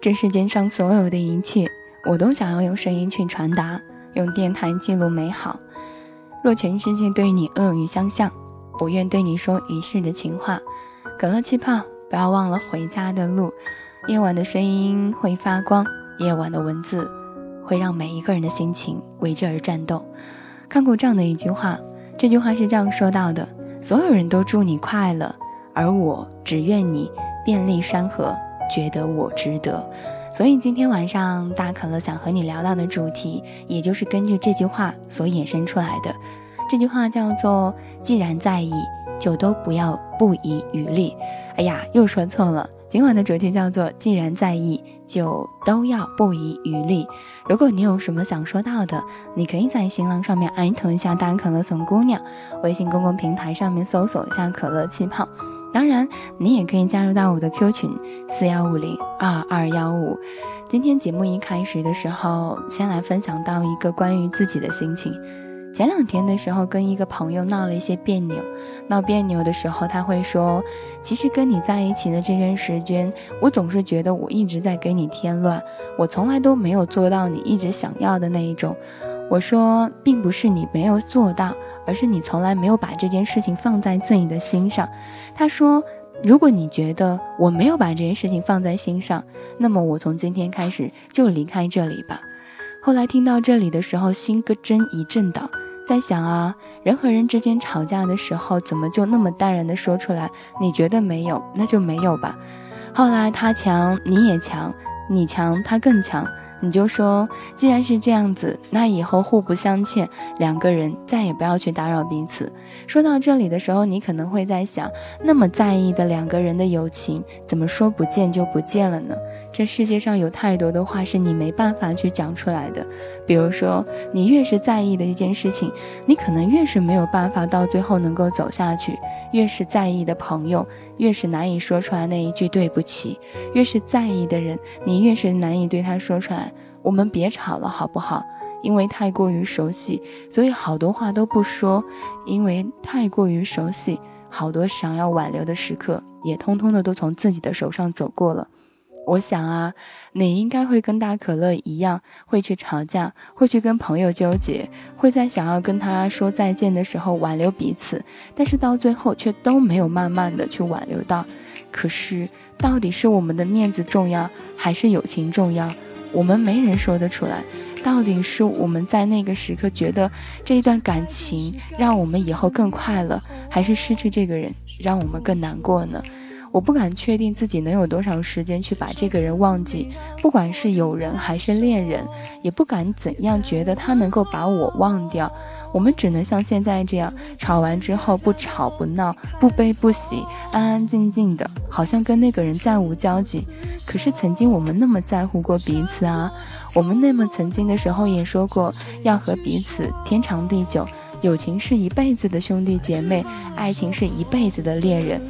这世间上所有的一切，我都想要用声音去传达，用电台记录美好。若全世界对你恶语相向，我愿对你说一世的情话。可乐气泡，不要忘了回家的路。夜晚的声音会发光，夜晚的文字会让每一个人的心情为之而战斗。看过这样的一句话，这句话是这样说到的：所有人都祝你快乐，而我只愿你遍历山河。觉得我值得，所以今天晚上大可乐想和你聊到的主题，也就是根据这句话所衍生出来的。这句话叫做：既然在意，就都不要不遗余力。哎呀，又说错了。今晚的主题叫做：既然在意，就都要不遗余力。如果你有什么想说到的，你可以在新浪上面艾特一下大可乐送姑娘，微信公共平台上面搜索一下可乐气泡。当然，你也可以加入到我的 Q 群四幺五零二二幺五。今天节目一开始的时候，先来分享到一个关于自己的心情。前两天的时候，跟一个朋友闹了一些别扭。闹别扭的时候，他会说：“其实跟你在一起的这段时间，我总是觉得我一直在给你添乱，我从来都没有做到你一直想要的那一种。”我说，并不是你没有做到。而是你从来没有把这件事情放在自己的心上。他说：“如果你觉得我没有把这件事情放在心上，那么我从今天开始就离开这里吧。”后来听到这里的时候，心咯真一震倒，在想啊，人和人之间吵架的时候，怎么就那么淡然的说出来？你觉得没有，那就没有吧。后来他强，你也强；你强，他更强。你就说，既然是这样子，那以后互不相欠，两个人再也不要去打扰彼此。说到这里的时候，你可能会在想，那么在意的两个人的友情，怎么说不见就不见了呢？这世界上有太多的话是你没办法去讲出来的。比如说，你越是在意的一件事情，你可能越是没有办法到最后能够走下去。越是在意的朋友。越是难以说出来那一句对不起，越是在意的人，你越是难以对他说出来。我们别吵了，好不好？因为太过于熟悉，所以好多话都不说。因为太过于熟悉，好多想要挽留的时刻，也通通的都从自己的手上走过了。我想啊，你应该会跟大可乐一样，会去吵架，会去跟朋友纠结，会在想要跟他说再见的时候挽留彼此，但是到最后却都没有慢慢的去挽留到。可是，到底是我们的面子重要，还是友情重要？我们没人说得出来。到底是我们在那个时刻觉得这一段感情让我们以后更快乐，还是失去这个人让我们更难过呢？我不敢确定自己能有多少时间去把这个人忘记，不管是友人还是恋人，也不敢怎样觉得他能够把我忘掉。我们只能像现在这样，吵完之后不吵不闹，不悲不喜，安安静静的，好像跟那个人再无交集。可是曾经我们那么在乎过彼此啊，我们那么曾经的时候也说过要和彼此天长地久，友情是一辈子的兄弟姐妹，爱情是一辈子的恋人。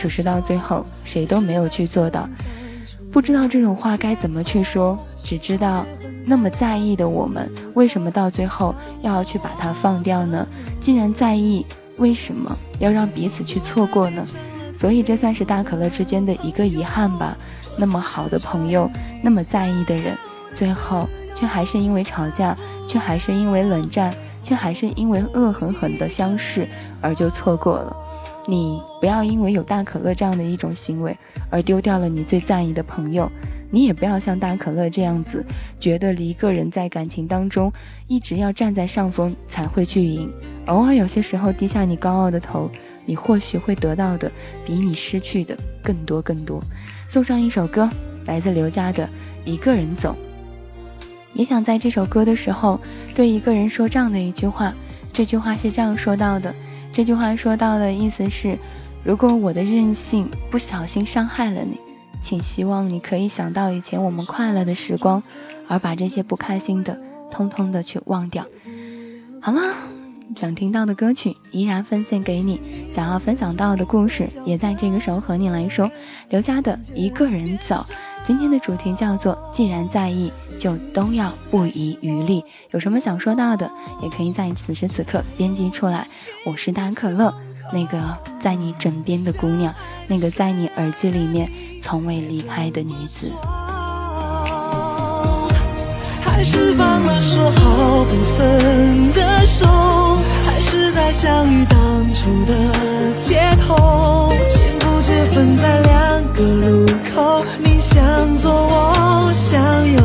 可是到最后，谁都没有去做到，不知道这种话该怎么去说，只知道那么在意的我们，为什么到最后要去把它放掉呢？既然在意，为什么要让彼此去错过呢？所以这算是大可乐之间的一个遗憾吧。那么好的朋友，那么在意的人，最后却还是因为吵架，却还是因为冷战，却还是因为恶狠狠的相视而就错过了。你不要因为有大可乐这样的一种行为而丢掉了你最在意的朋友，你也不要像大可乐这样子，觉得一个人在感情当中一直要站在上风才会去赢，偶尔有些时候低下你高傲的头，你或许会得到的比你失去的更多更多。送上一首歌，来自刘佳的《一个人走》，也想在这首歌的时候对一个人说这样的一句话，这句话是这样说到的。这句话说到的意思是，如果我的任性不小心伤害了你，请希望你可以想到以前我们快乐的时光，而把这些不开心的通通的去忘掉。好了，想听到的歌曲依然奉献给你，想要分享到的故事也在这个时候和你来说。刘佳的一个人走。今天的主题叫做“既然在意，就都要不遗余力”。有什么想说到的，也可以在此时此刻编辑出来。我是大可乐，那个在你枕边的姑娘，那个在你耳机里面从未离开的女子。还是放了说好不分的手，是在相遇当初的街头，幸福却分在两个路口，你向左，我向右，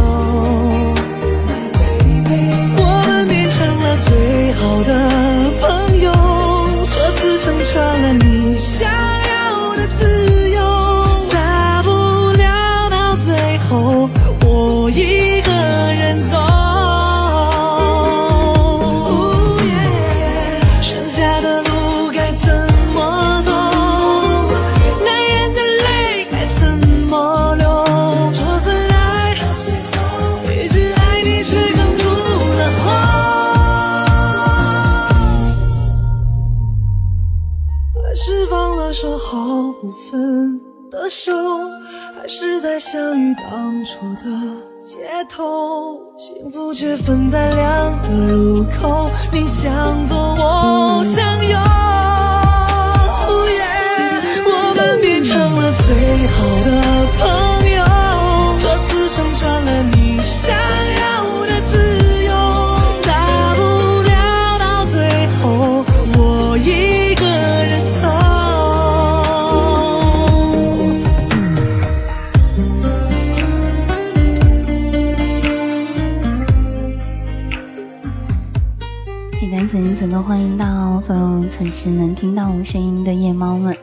相遇当初的街头，幸福却分在两个路口，你向左，我向右。欢迎到所有此时能听到我声音的夜猫们。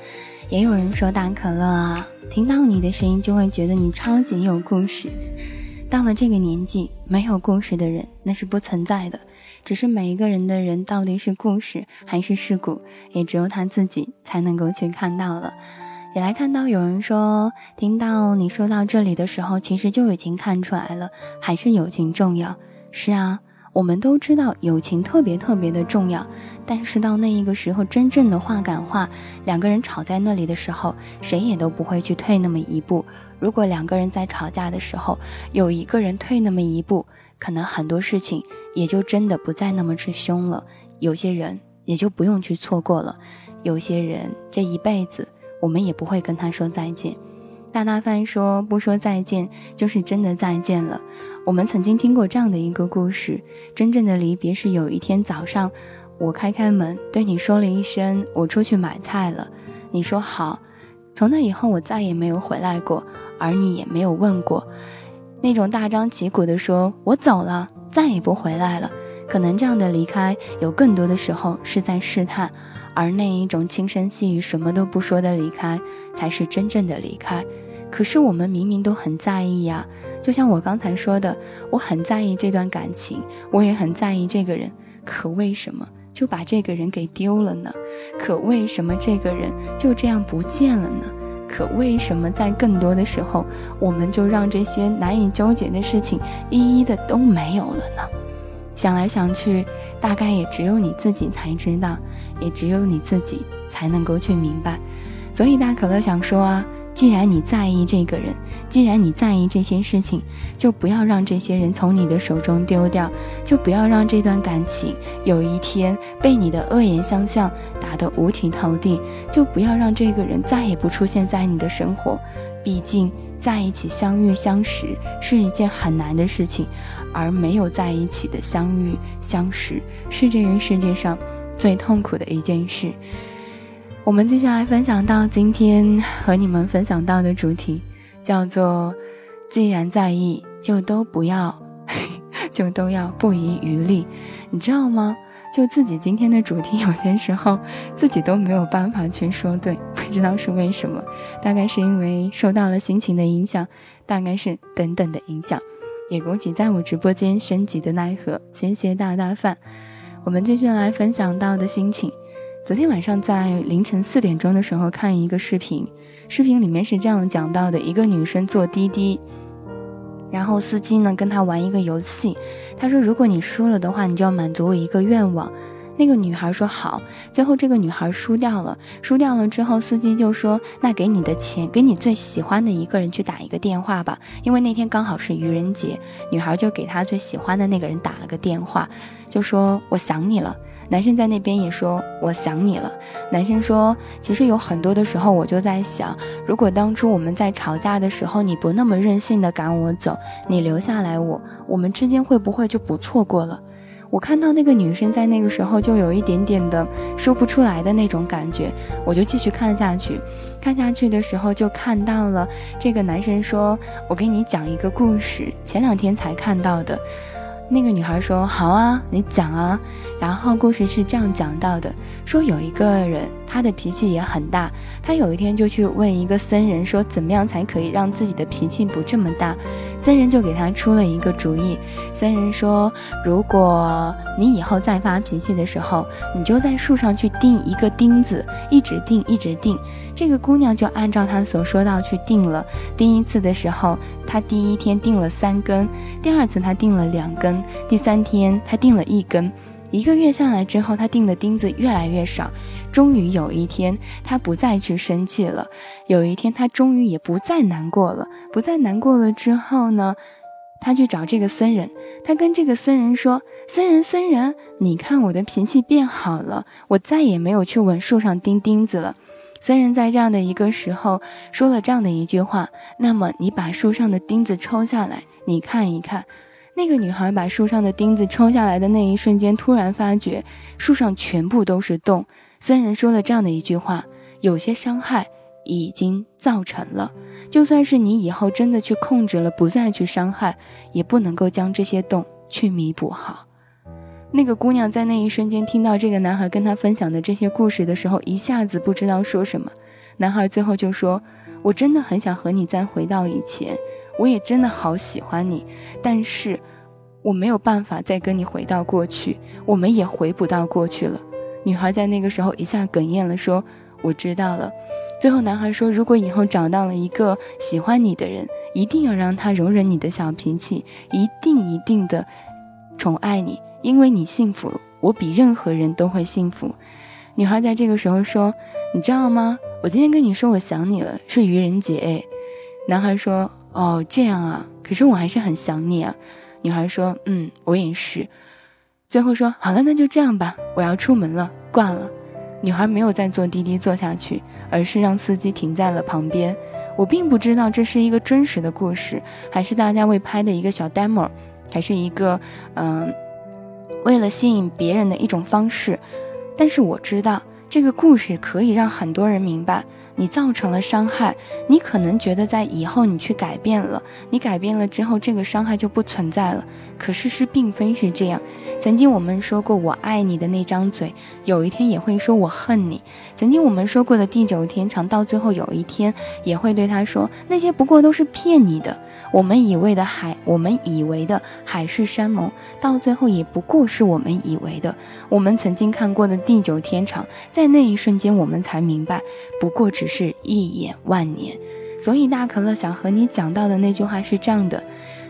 也有人说大可乐啊，听到你的声音就会觉得你超级有故事。到了这个年纪，没有故事的人那是不存在的。只是每一个人的人到底是故事还是事故，也只有他自己才能够去看到了。也来看到有人说，听到你说到这里的时候，其实就已经看出来了，还是友情重要。是啊。我们都知道友情特别特别的重要，但是到那一个时候，真正的话赶话，两个人吵在那里的时候，谁也都不会去退那么一步。如果两个人在吵架的时候，有一个人退那么一步，可能很多事情也就真的不再那么之凶了。有些人也就不用去错过了，有些人这一辈子我们也不会跟他说再见。大大饭说不说再见，就是真的再见了。我们曾经听过这样的一个故事：真正的离别是有一天早上，我开开门对你说了一声“我出去买菜了”，你说好。从那以后，我再也没有回来过，而你也没有问过。那种大张旗鼓的说“我走了，再也不回来了”，可能这样的离开，有更多的时候是在试探；而那一种轻声细语、什么都不说的离开，才是真正的离开。可是我们明明都很在意呀。就像我刚才说的，我很在意这段感情，我也很在意这个人，可为什么就把这个人给丢了呢？可为什么这个人就这样不见了呢？可为什么在更多的时候，我们就让这些难以纠结的事情一一的都没有了呢？想来想去，大概也只有你自己才知道，也只有你自己才能够去明白。所以大可乐想说啊。既然你在意这个人，既然你在意这些事情，就不要让这些人从你的手中丢掉，就不要让这段感情有一天被你的恶言相向打得五体投地，就不要让这个人再也不出现在你的生活。毕竟在一起相遇相识是一件很难的事情，而没有在一起的相遇相识是这个世界上最痛苦的一件事。我们继续来分享到今天和你们分享到的主题，叫做“既然在意，就都不要，就都要不遗余力”。你知道吗？就自己今天的主题，有些时候自己都没有办法去说对，不知道是为什么。大概是因为受到了心情的影响，大概是等等的影响。也恭喜在我直播间升级的奈何，谢谢大大饭。我们继续来分享到的心情。昨天晚上在凌晨四点钟的时候看一个视频，视频里面是这样讲到的：一个女生坐滴滴，然后司机呢跟她玩一个游戏，他说如果你输了的话，你就要满足我一个愿望。那个女孩说好。最后这个女孩输掉了，输掉了之后，司机就说那给你的钱，给你最喜欢的一个人去打一个电话吧，因为那天刚好是愚人节。女孩就给她最喜欢的那个人打了个电话，就说我想你了。男生在那边也说我想你了。男生说，其实有很多的时候我就在想，如果当初我们在吵架的时候，你不那么任性的赶我走，你留下来我，我们之间会不会就不错过了？我看到那个女生在那个时候就有一点点的说不出来的那种感觉，我就继续看下去。看下去的时候就看到了这个男生说：“我给你讲一个故事，前两天才看到的。”那个女孩说：“好啊，你讲啊。”然后故事是这样讲到的：说有一个人，他的脾气也很大，他有一天就去问一个僧人说：“怎么样才可以让自己的脾气不这么大？”僧人就给他出了一个主意。僧人说：“如果你以后再发脾气的时候，你就在树上去钉一个钉子，一直钉，一直钉。”这个姑娘就按照他所说到去钉了。钉一次的时候，她第一天钉了三根，第二次她钉了两根，第三天她钉了一根。一个月下来之后，他钉的钉子越来越少。终于有一天，他不再去生气了。有一天，他终于也不再难过了。不再难过了之后呢，他去找这个僧人。他跟这个僧人说：“僧人，僧人，你看我的脾气变好了，我再也没有去往树上钉钉子了。”僧人在这样的一个时候说了这样的一句话：“那么，你把树上的钉子抽下来，你看一看。”那个女孩把树上的钉子抽下来的那一瞬间，突然发觉树上全部都是洞。僧人说了这样的一句话：“有些伤害已经造成了，就算是你以后真的去控制了，不再去伤害，也不能够将这些洞去弥补好。”那个姑娘在那一瞬间听到这个男孩跟她分享的这些故事的时候，一下子不知道说什么。男孩最后就说：“我真的很想和你再回到以前。”我也真的好喜欢你，但是我没有办法再跟你回到过去，我们也回不到过去了。女孩在那个时候一下哽咽了，说：“我知道了。”最后男孩说：“如果以后找到了一个喜欢你的人，一定要让他容忍你的小脾气，一定一定的宠爱你，因为你幸福，我比任何人都会幸福。”女孩在这个时候说：“你知道吗？我今天跟你说我想你了，是愚人节。”哎，男孩说。哦，这样啊，可是我还是很想你啊。女孩说：“嗯，我也是。”最后说：“好了，那就这样吧，我要出门了，挂了。”女孩没有再坐滴滴坐下去，而是让司机停在了旁边。我并不知道这是一个真实的故事，还是大家为拍的一个小 demo，还是一个嗯，为了吸引别人的一种方式。但是我知道这个故事可以让很多人明白。你造成了伤害，你可能觉得在以后你去改变了，你改变了之后，这个伤害就不存在了。可事实并非是这样。曾经我们说过我爱你的那张嘴，有一天也会说我恨你。曾经我们说过的地久天长，到最后有一天也会对他说那些不过都是骗你的。我们以为的海，我们以为的海誓山盟，到最后也不过是我们以为的。我们曾经看过的地久天长，在那一瞬间，我们才明白，不过只是一眼万年。所以大可乐想和你讲到的那句话是这样的：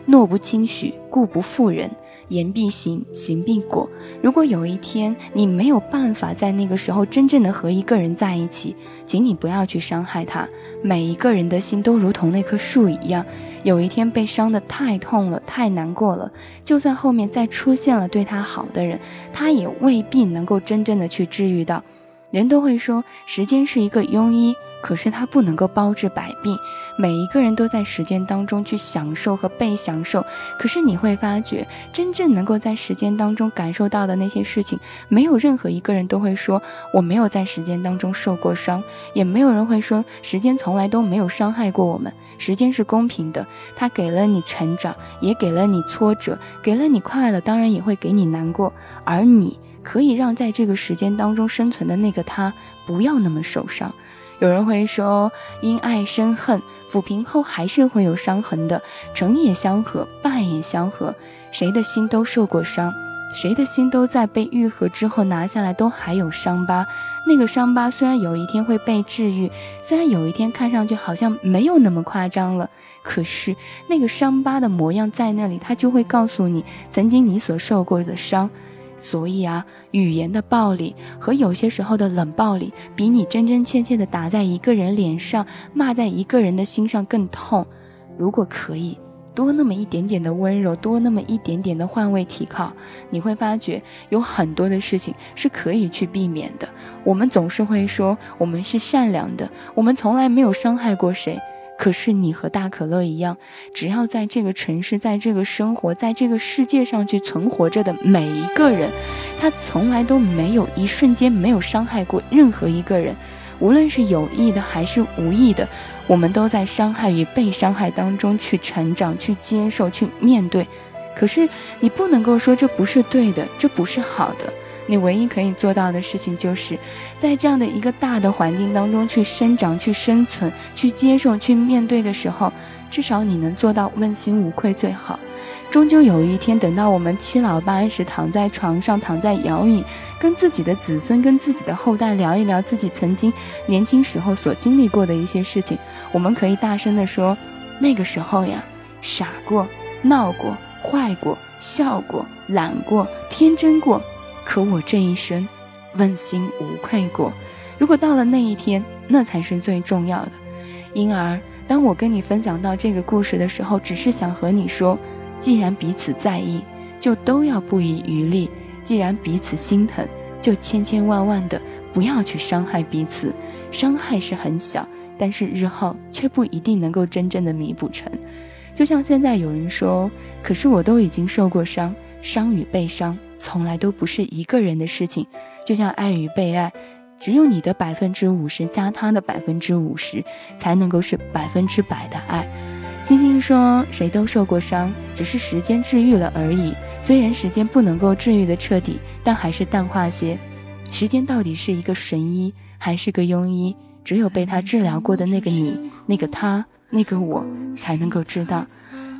诺不轻许，故不负人。言必行，行必果。如果有一天你没有办法在那个时候真正的和一个人在一起，请你不要去伤害他。每一个人的心都如同那棵树一样，有一天被伤的太痛了，太难过了，就算后面再出现了对他好的人，他也未必能够真正的去治愈到。人都会说，时间是一个庸医。可是它不能够包治百病，每一个人都在时间当中去享受和被享受。可是你会发觉，真正能够在时间当中感受到的那些事情，没有任何一个人都会说我没有在时间当中受过伤，也没有人会说时间从来都没有伤害过我们。时间是公平的，它给了你成长，也给了你挫折，给了你快乐，当然也会给你难过。而你可以让在这个时间当中生存的那个他不要那么受伤。有人会说，因爱生恨，抚平后还是会有伤痕的。成也相合，败也相合。谁的心都受过伤，谁的心都在被愈合之后拿下来都还有伤疤。那个伤疤虽然有一天会被治愈，虽然有一天看上去好像没有那么夸张了，可是那个伤疤的模样在那里，它就会告诉你，曾经你所受过的伤。所以啊，语言的暴力和有些时候的冷暴力，比你真真切切的打在一个人脸上、骂在一个人的心上更痛。如果可以，多那么一点点的温柔，多那么一点点的换位提靠，你会发觉有很多的事情是可以去避免的。我们总是会说我们是善良的，我们从来没有伤害过谁。可是你和大可乐一样，只要在这个城市，在这个生活，在这个世界上去存活着的每一个人，他从来都没有一瞬间没有伤害过任何一个人，无论是有意的还是无意的，我们都在伤害与被伤害当中去成长、去接受、去面对。可是你不能够说这不是对的，这不是好的。你唯一可以做到的事情，就是在这样的一个大的环境当中去生长、去生存、去接受、去面对的时候，至少你能做到问心无愧最好。终究有一天，等到我们七老八十躺在床上、躺在摇椅，跟自己的子孙、跟自己的后代聊一聊自己曾经年轻时候所经历过的一些事情，我们可以大声地说：“那个时候呀，傻过、闹过、坏过、笑过、懒过、天真过。”可我这一生，问心无愧过。如果到了那一天，那才是最重要的。因而，当我跟你分享到这个故事的时候，只是想和你说：既然彼此在意，就都要不遗余力；既然彼此心疼，就千千万万的不要去伤害彼此。伤害是很小，但是日后却不一定能够真正的弥补成。就像现在有人说：“可是我都已经受过伤，伤与被伤。”从来都不是一个人的事情，就像爱与被爱，只有你的百分之五十加他的百分之五十，才能够是百分之百的爱。星星说：“谁都受过伤，只是时间治愈了而已。虽然时间不能够治愈的彻底，但还是淡化些。时间到底是一个神医还是个庸医？只有被他治疗过的那个你、那个他、那个我，才能够知道。”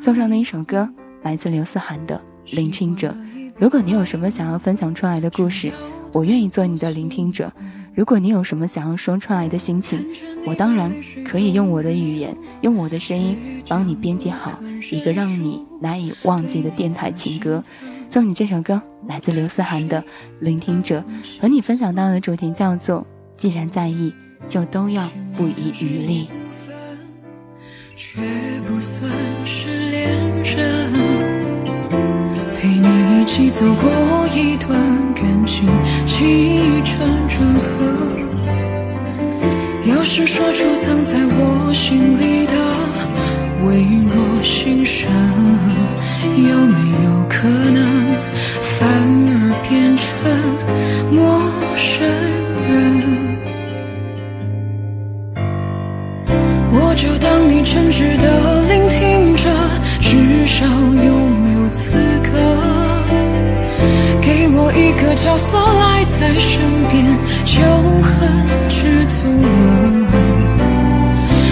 送上的一首歌，来自刘思涵的《聆听者》。如果你有什么想要分享出来的故事，我愿意做你的聆听者。如果你有什么想要说出来的心情，我当然可以用我的语言，用我的声音帮你编辑好一个让你难以忘记的电台情歌。送你这首歌，来自刘思涵的《聆听者》，和你分享到的主题叫做：既然在意，就都要不遗余力。却不算是恋人。一起走过一段感情起承转合，要是说出藏在我心里的微弱心声，有没有可能反而变成一个角色赖在身边，就很知足了。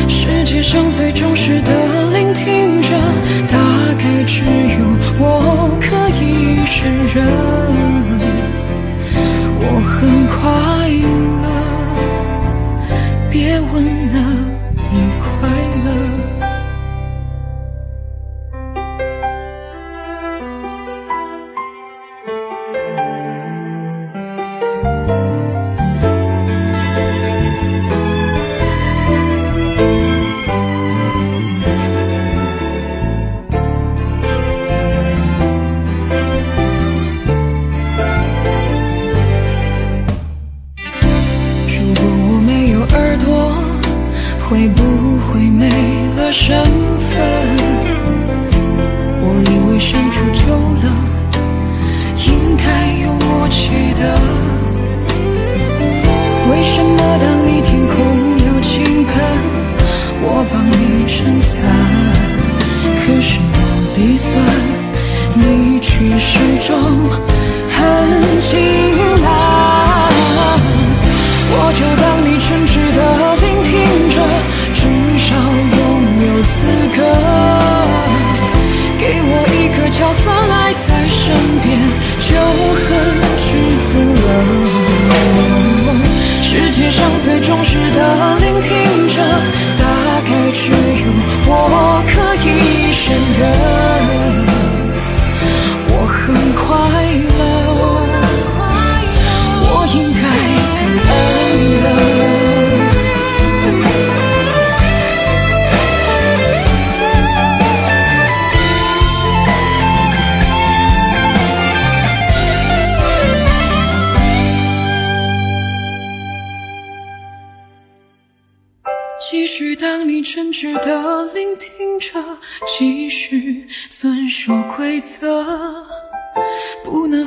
世界上最忠实的聆听者，大概只有我可以胜任。我很快乐，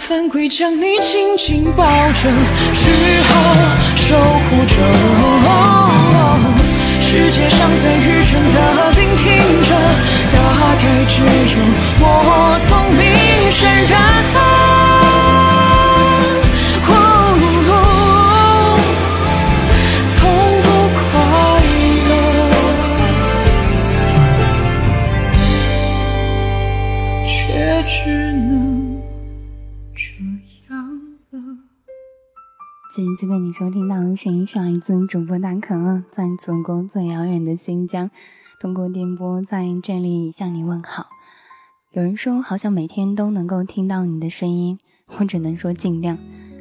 犯规，将你紧紧抱着，只好守护着。世界上最愚蠢的聆听着，大概只有我聪明胜任。此时此刻，你收听到的声音上一次主播大可乐，在祖国最遥远的新疆，通过电波在这里向你问好。有人说，好想每天都能够听到你的声音，我只能说尽量，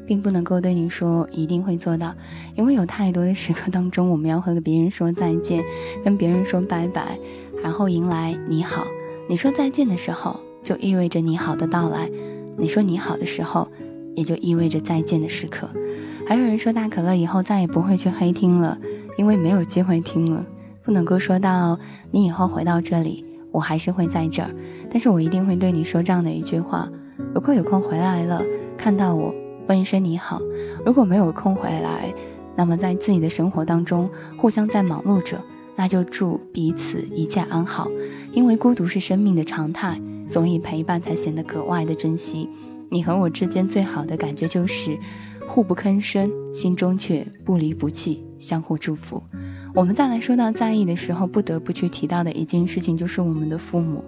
并不能够对你说一定会做到，因为有太多的时刻当中，我们要和别人说再见，跟别人说拜拜，然后迎来你好。你说再见的时候，就意味着你好的到来；你说你好的时候，也就意味着再见的时刻。还有人说大可乐以后再也不会去黑听了，因为没有机会听了，不能够说到你以后回到这里，我还是会在这儿，但是我一定会对你说这样的一句话：如果有空回来了，看到我，问一声你好；如果没有空回来，那么在自己的生活当中互相在忙碌着，那就祝彼此一切安好。因为孤独是生命的常态，所以陪伴才显得格外的珍惜。你和我之间最好的感觉就是。互不吭声，心中却不离不弃，相互祝福。我们再来说到在意的时候，不得不去提到的一件事情，就是我们的父母。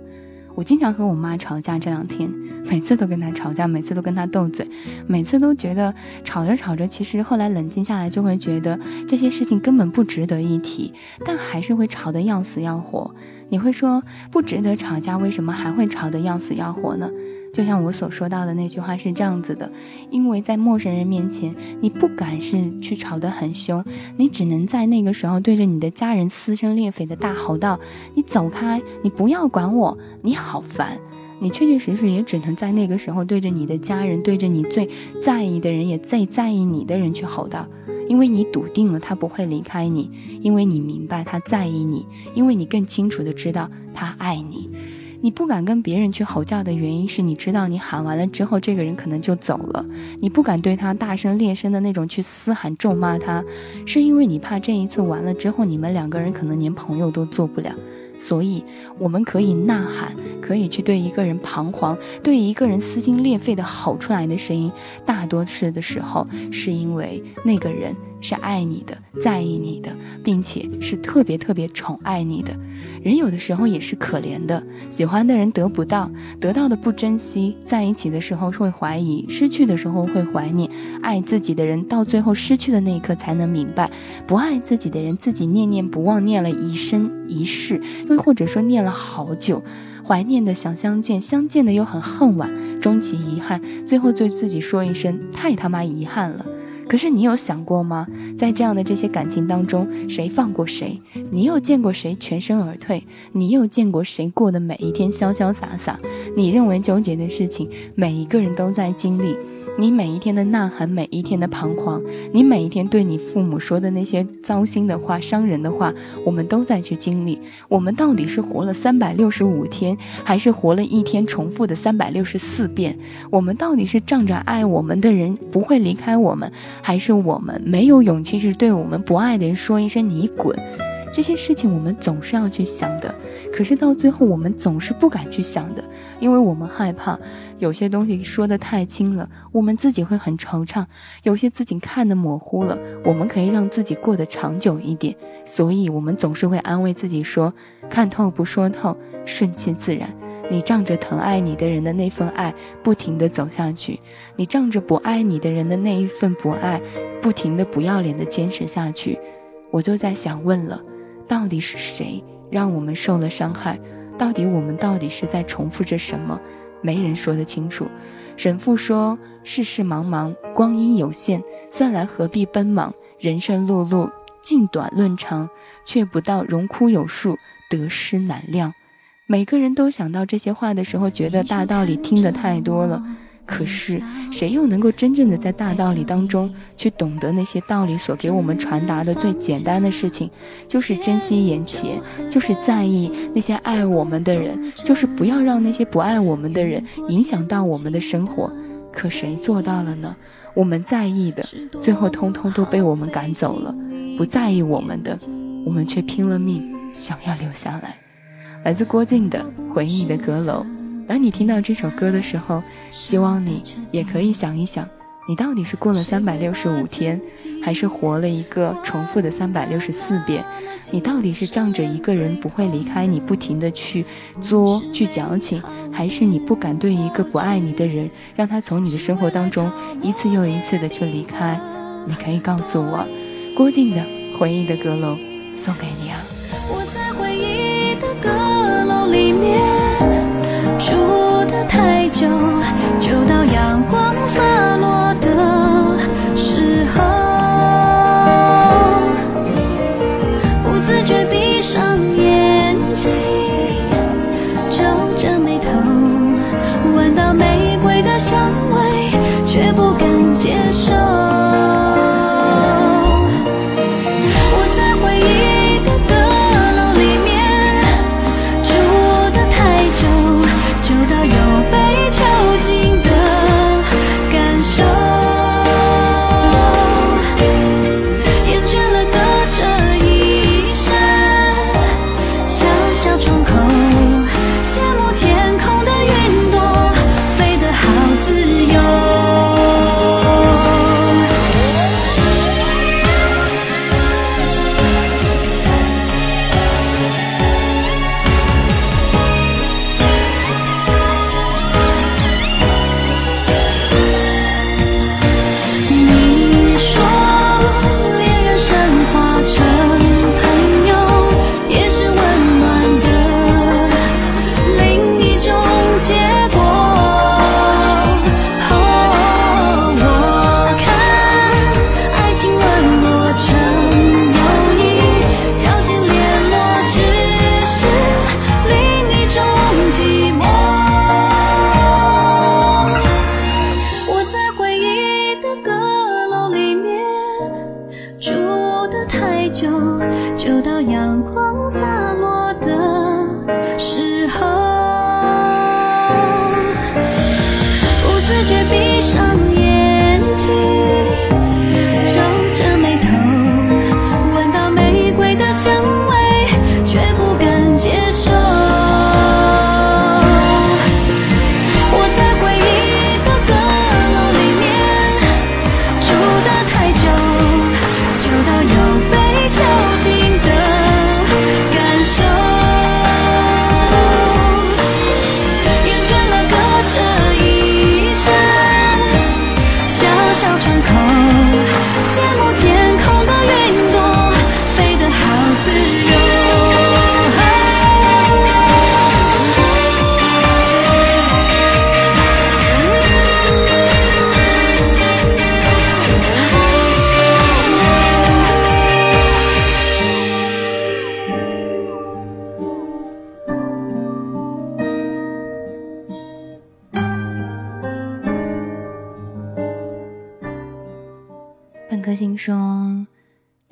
我经常和我妈吵架，这两天每次都跟她吵架，每次都跟她斗嘴，每次都觉得吵着吵着，其实后来冷静下来，就会觉得这些事情根本不值得一提，但还是会吵得要死要活。你会说不值得吵架，为什么还会吵得要死要活呢？就像我所说到的那句话是这样子的，因为在陌生人面前，你不敢是去吵得很凶，你只能在那个时候对着你的家人撕声裂肺的大吼道：“你走开，你不要管我，你好烦。”你确确实实也只能在那个时候对着你的家人，对着你最在意的人，也最在意你的人去吼道，因为你笃定了他不会离开你，因为你明白他在意你，因为你更清楚的知道他爱你。你不敢跟别人去吼叫的原因是你知道，你喊完了之后，这个人可能就走了。你不敢对他大声裂声的那种去嘶喊咒骂他，是因为你怕这一次完了之后，你们两个人可能连朋友都做不了。所以，我们可以呐喊，可以去对一个人彷徨，对一个人撕心裂肺的吼出来的声音，大多数的时候，是因为那个人是爱你的，在意你的，并且是特别特别宠爱你的。人有的时候也是可怜的，喜欢的人得不到，得到的不珍惜，在一起的时候会怀疑，失去的时候会怀念。爱自己的人到最后失去的那一刻才能明白，不爱自己的人自己念念不忘，念了一生一世，又或者说念了好久，怀念的想相见，相见的又很恨晚，终其遗憾，最后对自己说一声太他妈遗憾了。可是你有想过吗？在这样的这些感情当中，谁放过谁？你又见过谁全身而退？你又见过谁过的每一天潇潇洒洒？你认为纠结的事情，每一个人都在经历。你每一天的呐喊，每一天的彷徨，你每一天对你父母说的那些糟心的话、伤人的话，我们都在去经历。我们到底是活了三百六十五天，还是活了一天重复的三百六十四遍？我们到底是仗着爱我们的人不会离开我们，还是我们没有勇气去对我们不爱的人说一声你滚？这些事情我们总是要去想的，可是到最后我们总是不敢去想的。因为我们害怕有些东西说的太轻了，我们自己会很惆怅；有些自己看的模糊了，我们可以让自己过得长久一点。所以，我们总是会安慰自己说：“看透不说透，顺其自然。”你仗着疼爱你的人的那份爱，不停地走下去；你仗着不爱你的人的那一份不爱，不停地不要脸地坚持下去。我就在想问了，到底是谁让我们受了伤害？到底我们到底是在重复着什么？没人说得清楚。神父说：“世事茫茫，光阴有限，算来何必奔忙？人生碌碌，尽短论长，却不到荣枯有数，得失难量。”每个人都想到这些话的时候，觉得大道理听得太多了。可是，谁又能够真正的在大道理当中去懂得那些道理所给我们传达的最简单的事情，就是珍惜眼前，就是在意那些爱我们的人，就是不要让那些不爱我们的人影响到我们的生活。可谁做到了呢？我们在意的，最后通通都被我们赶走了；不在意我们的，我们却拼了命想要留下来。来自郭靖的回忆的阁楼。当你听到这首歌的时候，希望你也可以想一想，你到底是过了三百六十五天，还是活了一个重复的三百六十四遍？你到底是仗着一个人不会离开你，不停的去作、去矫情，还是你不敢对一个不爱你的人，让他从你的生活当中一次又一次的去离开？你可以告诉我，郭靖的回忆的阁楼送给你啊！我在回忆的阁楼里面。住的太久，就到阳光洒落的时候，不自觉闭上眼睛，皱着眉头，闻到玫瑰的香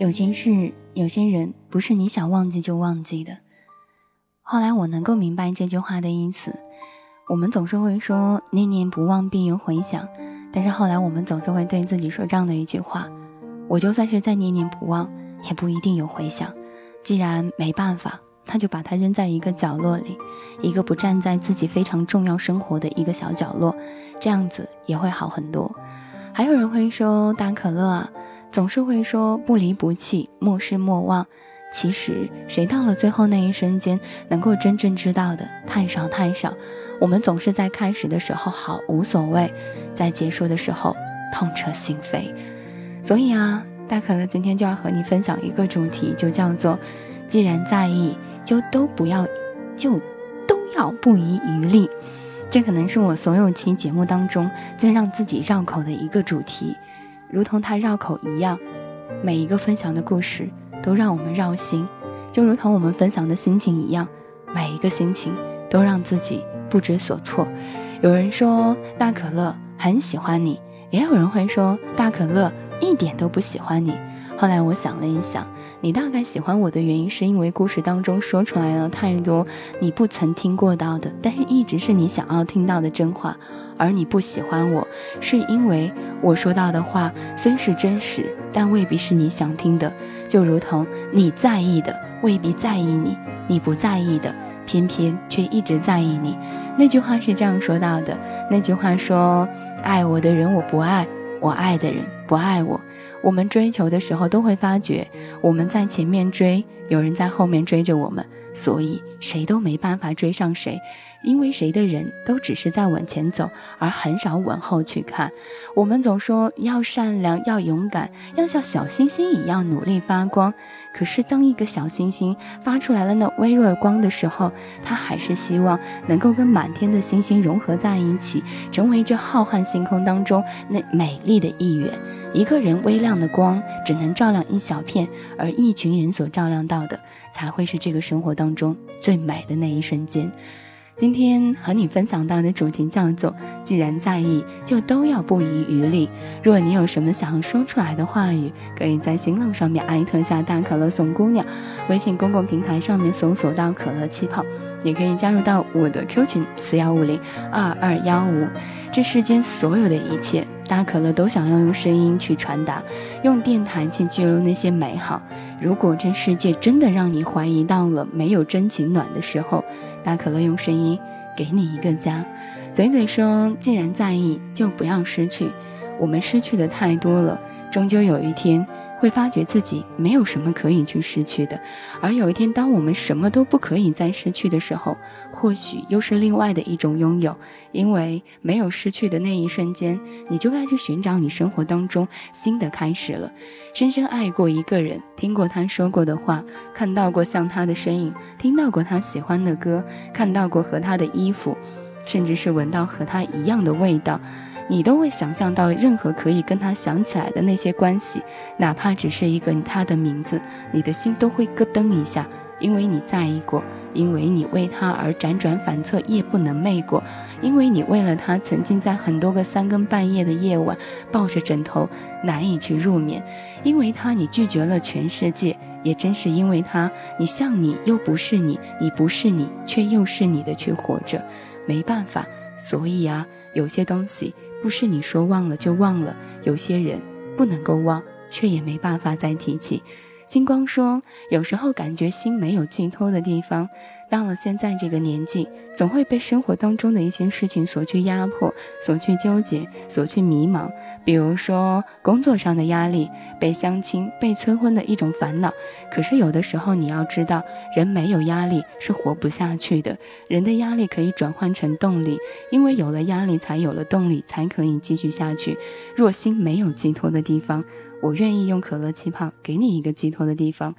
有些事，有些人，不是你想忘记就忘记的。后来我能够明白这句话的意思。我们总是会说“念念不忘，必有回响”，但是后来我们总是会对自己说这样的一句话：“我就算是再念念不忘，也不一定有回响。既然没办法，那就把它扔在一个角落里，一个不站在自己非常重要生活的一个小角落，这样子也会好很多。”还有人会说：“大可乐啊。”总是会说不离不弃，莫失莫忘。其实谁到了最后那一瞬间，能够真正知道的太少太少。我们总是在开始的时候好无所谓，在结束的时候痛彻心扉。所以啊，大可乐今天就要和你分享一个主题，就叫做既然在意，就都不要，就都要不遗余力。这可能是我所有期节目当中最让自己绕口的一个主题。如同它绕口一样，每一个分享的故事都让我们绕心，就如同我们分享的心情一样，每一个心情都让自己不知所措。有人说大可乐，很喜欢你，也有人会说大可乐一点都不喜欢你。后来我想了一想，你大概喜欢我的原因，是因为故事当中说出来了太多你不曾听过到的，但是一直是你想要听到的真话。而你不喜欢我，是因为我说到的话虽是真实，但未必是你想听的。就如同你在意的未必在意你，你不在意的偏偏却一直在意你。那句话是这样说到的。那句话说：“爱我的人我不爱，我爱的人不爱我。”我们追求的时候都会发觉，我们在前面追，有人在后面追着我们，所以谁都没办法追上谁。因为谁的人都只是在往前走，而很少往后去看。我们总说要善良，要勇敢，要像小星星一样努力发光。可是当一个小星星发出来了那微弱光的时候，它还是希望能够跟满天的星星融合在一起，成为这浩瀚星空当中那美丽的一员。一个人微亮的光只能照亮一小片，而一群人所照亮到的，才会是这个生活当中最美的那一瞬间。今天和你分享到的主题叫做“既然在意，就都要不遗余力”。若你有什么想要说出来的话语，可以在新浪上面艾特下“大可乐送姑娘”，微信公共平台上面搜索到“可乐气泡”，也可以加入到我的 Q 群四幺五零二二幺五。这世间所有的一切，大可乐都想要用声音去传达，用电台去记录那些美好。如果这世界真的让你怀疑到了没有真情暖的时候，大可乐用声音给你一个家，嘴嘴说：“既然在意，就不要失去。我们失去的太多了，终究有一天会发觉自己没有什么可以去失去的。而有一天，当我们什么都不可以再失去的时候，或许又是另外的一种拥有。因为没有失去的那一瞬间，你就该去寻找你生活当中新的开始了。”深深爱过一个人，听过他说过的话，看到过像他的身影，听到过他喜欢的歌，看到过和他的衣服，甚至是闻到和他一样的味道，你都会想象到任何可以跟他想起来的那些关系，哪怕只是一个他的名字，你的心都会咯噔一下，因为你在意过，因为你为他而辗转反侧，夜不能寐过。因为你为了他，曾经在很多个三更半夜的夜晚抱着枕头难以去入眠；因为他，你拒绝了全世界；也正是因为他，你像你又不是你，你不是你却又是你的去活着。没办法，所以啊，有些东西不是你说忘了就忘了，有些人不能够忘，却也没办法再提起。星光说，有时候感觉心没有寄托的地方。到了现在这个年纪，总会被生活当中的一些事情所去压迫、所去纠结、所去迷茫。比如说工作上的压力、被相亲、被催婚的一种烦恼。可是有的时候你要知道，人没有压力是活不下去的。人的压力可以转换成动力，因为有了压力，才有了动力，才可以继续下去。若心没有寄托的地方，我愿意用可乐气泡给你一个寄托的地方。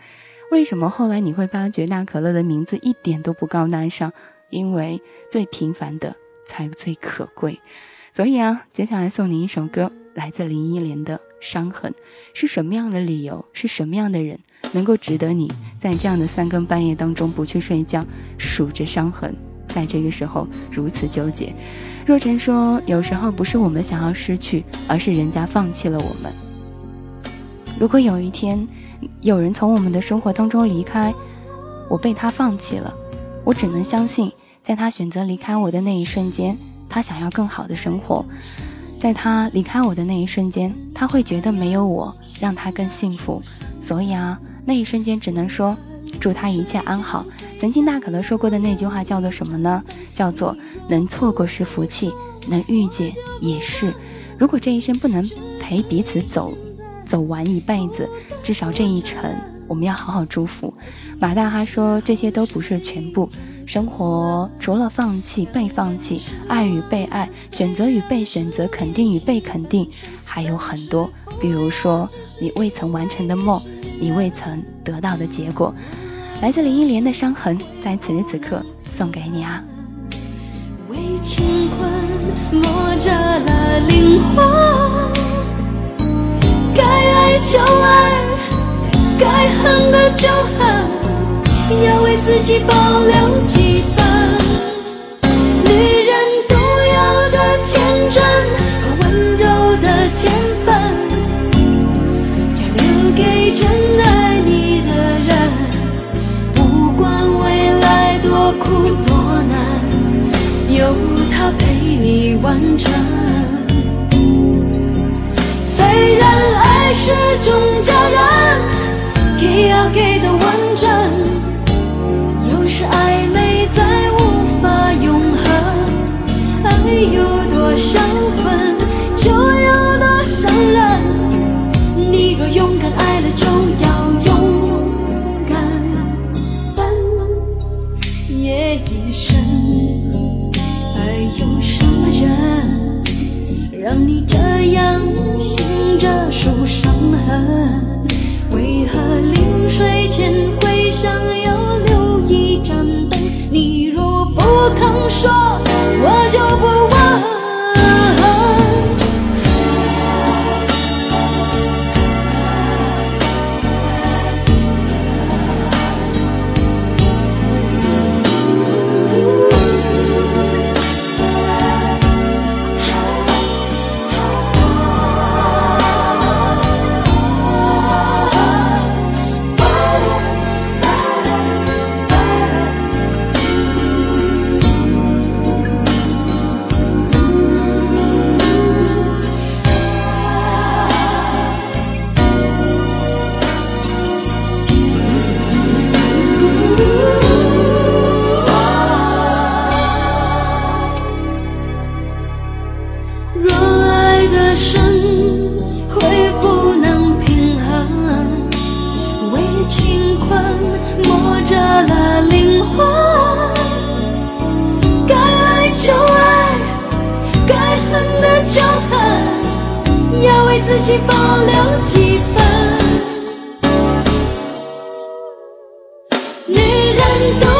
为什么后来你会发觉那可乐的名字一点都不高大上？因为最平凡的才最可贵。所以啊，接下来送你一首歌，来自林忆莲的《伤痕》。是什么样的理由？是什么样的人能够值得你在这样的三更半夜当中不去睡觉，数着伤痕，在这个时候如此纠结？若晨说，有时候不是我们想要失去，而是人家放弃了我们。如果有一天，有人从我们的生活当中离开，我被他放弃了。我只能相信，在他选择离开我的那一瞬间，他想要更好的生活。在他离开我的那一瞬间，他会觉得没有我让他更幸福。所以啊，那一瞬间只能说祝他一切安好。曾经大可乐说过的那句话叫做什么呢？叫做能错过是福气，能遇见也是。如果这一生不能陪彼此走，走完一辈子。至少这一程，我们要好好祝福。马大哈说：“这些都不是全部，生活除了放弃、被放弃、爱与被爱、选择与被选择、肯定与被肯定，还有很多。比如说，你未曾完成的梦，你未曾得到的结果。”来自林忆莲的伤痕，在此时此刻送给你啊。为情困磨折了灵魂，该爱就爱。该恨的就恨，要为自己保留几分。人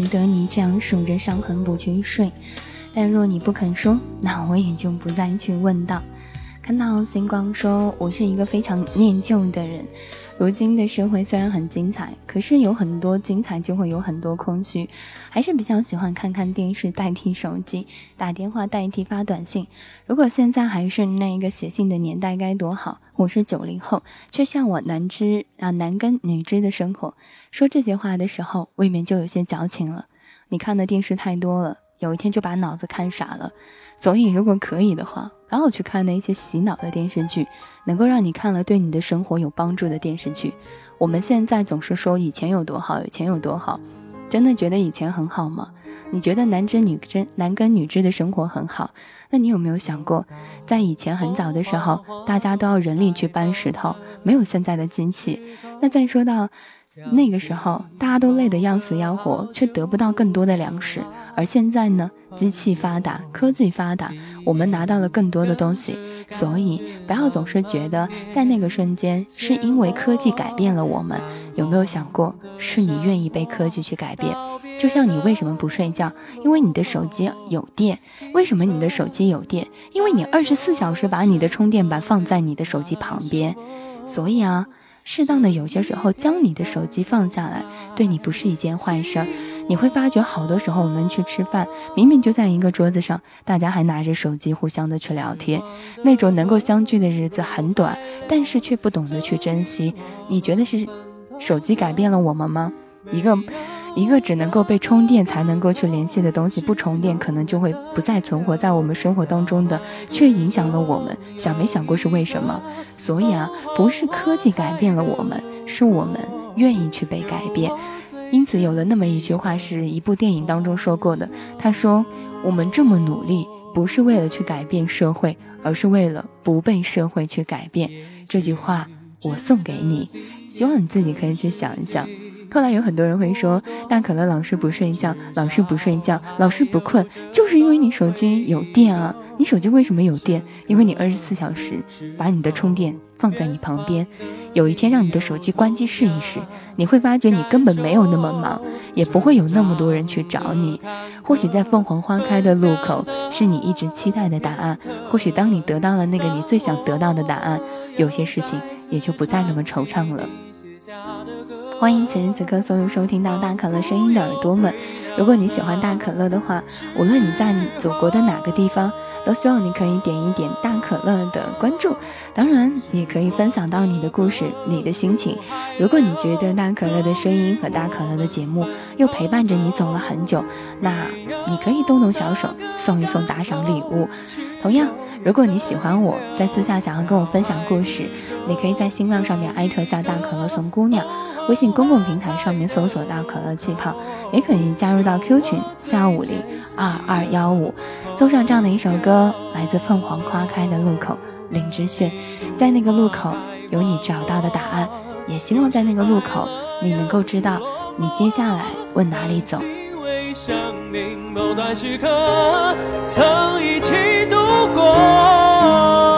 值得你这样数着伤痕不去睡？但若你不肯说，那我也就不再去问道。看到星光说，我是一个非常念旧的人。如今的社会虽然很精彩，可是有很多精彩就会有很多空虚，还是比较喜欢看看电视代替手机，打电话代替发短信。如果现在还是那一个写信的年代该多好！我是九零后，却向我男知啊男耕女织的生活。说这些话的时候，未免就有些矫情了。你看的电视太多了，有一天就把脑子看傻了。所以，如果可以的话，然后去看那些洗脑的电视剧，能够让你看了对你的生活有帮助的电视剧。我们现在总是说以前有多好，以前有多好，真的觉得以前很好吗？你觉得男织女织、男耕女织的生活很好？那你有没有想过，在以前很早的时候，大家都要人力去搬石头，没有现在的机器。那再说到那个时候大家都累得要死要活，却得不到更多的粮食。而现在呢，机器发达，科技发达，我们拿到了更多的东西。所以不要总是觉得在那个瞬间是因为科技改变了我们，有没有想过是你愿意被科技去改变？就像你为什么不睡觉？因为你的手机有电。为什么你的手机有电？因为你二十四小时把你的充电板放在你的手机旁边。所以啊。适当的，有些时候将你的手机放下来，对你不是一件坏事儿。你会发觉，好多时候我们去吃饭，明明就在一个桌子上，大家还拿着手机互相的去聊天，那种能够相聚的日子很短，但是却不懂得去珍惜。你觉得是手机改变了我们吗？一个。一个只能够被充电才能够去联系的东西，不充电可能就会不再存活在我们生活当中的，却影响了我们。想没想过是为什么？所以啊，不是科技改变了我们，是我们愿意去被改变。因此有了那么一句话，是一部电影当中说过的。他说：“我们这么努力，不是为了去改变社会，而是为了不被社会去改变。”这句话我送给你，希望你自己可以去想一想。后来有很多人会说，大可乐老是不睡觉，老是不睡觉，老是不困，就是因为你手机有电啊！你手机为什么有电？因为你二十四小时把你的充电放在你旁边。有一天让你的手机关机试一试，你会发觉你根本没有那么忙，也不会有那么多人去找你。或许在凤凰花开的路口，是你一直期待的答案。或许当你得到了那个你最想得到的答案，有些事情也就不再那么惆怅了。欢迎此时此刻所有收听到大可乐声音的耳朵们。如果你喜欢大可乐的话，无论你在祖国的哪个地方，都希望你可以点一点大可乐的关注。当然，也可以分享到你的故事、你的心情。如果你觉得大可乐的声音和大可乐的节目又陪伴着你走了很久，那你可以动动小手送一送打赏礼物。同样，如果你喜欢我，在私下想要跟我分享故事，你可以在新浪上面艾特下大可乐送姑娘。微信公共平台上面搜索到可乐气泡，也可以加入到 Q 群三五零二二幺五，送上这样的一首歌，来自凤凰花开的路口，林志炫，在那个路口有你找到的答案，也希望在那个路口你能够知道你接下来往哪里走。曾一起度过。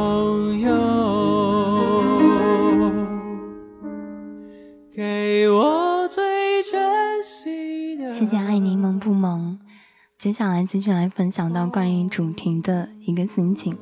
谢谢爱柠檬不萌。接下来继续来分享到关于主题的一个心情，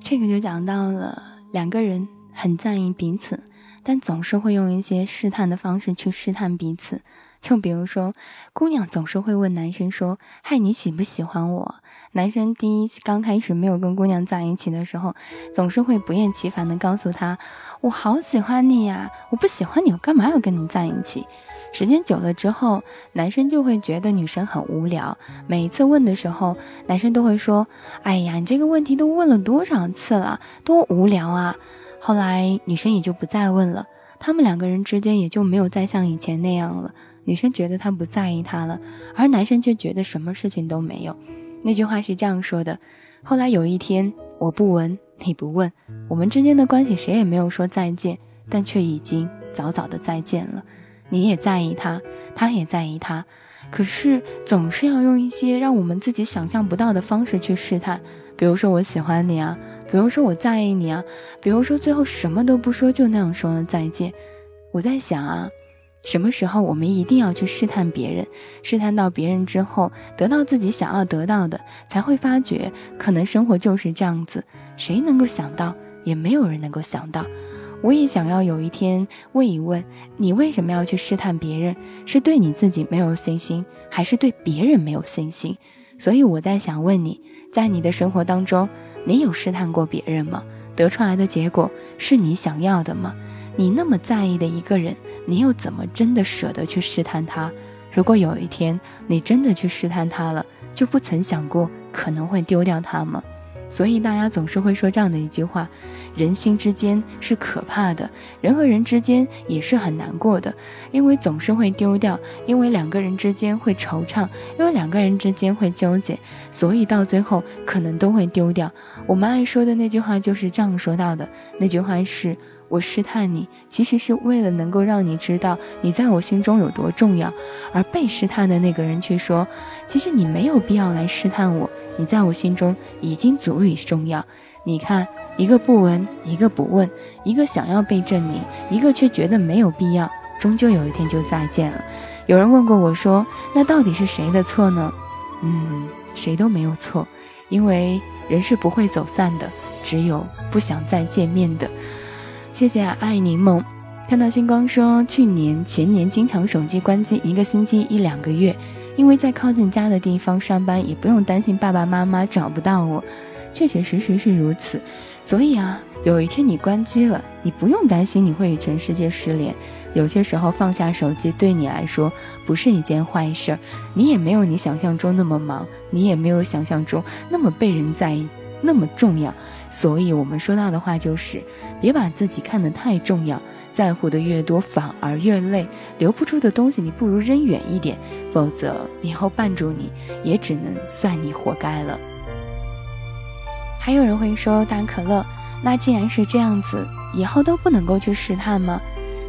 这个就讲到了两个人很在意彼此，但总是会用一些试探的方式去试探彼此。就比如说，姑娘总是会问男生说：“嗨，你喜不喜欢我？”男生第一刚开始没有跟姑娘在一起的时候，总是会不厌其烦的告诉她：“我好喜欢你呀，我不喜欢你，我干嘛要跟你在一起？”时间久了之后，男生就会觉得女生很无聊。每一次问的时候，男生都会说：“哎呀，你这个问题都问了多少次了，多无聊啊！”后来女生也就不再问了，他们两个人之间也就没有再像以前那样了。女生觉得他不在意她了，而男生却觉得什么事情都没有。那句话是这样说的：后来有一天，我不闻，你不问，我们之间的关系谁也没有说再见，但却已经早早的再见了。你也在意他，他也在意他，可是总是要用一些让我们自己想象不到的方式去试探，比如说我喜欢你啊，比如说我在意你啊，比如说最后什么都不说就那样说了再见。我在想啊，什么时候我们一定要去试探别人，试探到别人之后得到自己想要得到的，才会发觉可能生活就是这样子，谁能够想到，也没有人能够想到。我也想要有一天问一问你，为什么要去试探别人？是对你自己没有信心，还是对别人没有信心？所以我在想问你，在你的生活当中，你有试探过别人吗？得出来的结果是你想要的吗？你那么在意的一个人，你又怎么真的舍得去试探他？如果有一天你真的去试探他了，就不曾想过可能会丢掉他吗？所以大家总是会说这样的一句话。人心之间是可怕的，人和人之间也是很难过的，因为总是会丢掉，因为两个人之间会惆怅，因为两个人之间会纠结，所以到最后可能都会丢掉。我们爱说的那句话就是这样说到的，那句话是我试探你，其实是为了能够让你知道你在我心中有多重要，而被试探的那个人却说，其实你没有必要来试探我，你在我心中已经足以重要。你看。一个不闻，一个不问，一个想要被证明，一个却觉得没有必要，终究有一天就再见了。有人问过我说：“那到底是谁的错呢？”嗯，谁都没有错，因为人是不会走散的，只有不想再见面的。谢谢啊爱柠檬，看到星光说，去年前年经常手机关机一个星期一两个月，因为在靠近家的地方上班，也不用担心爸爸妈妈找不到我。确确实实是如此。所以啊，有一天你关机了，你不用担心你会与全世界失联。有些时候放下手机对你来说不是一件坏事儿，你也没有你想象中那么忙，你也没有想象中那么被人在意，那么重要。所以我们说到的话就是，别把自己看得太重要，在乎的越多反而越累，留不住的东西你不如扔远一点，否则以后绊住你也只能算你活该了。还有人会说大可乐，那既然是这样子，以后都不能够去试探吗？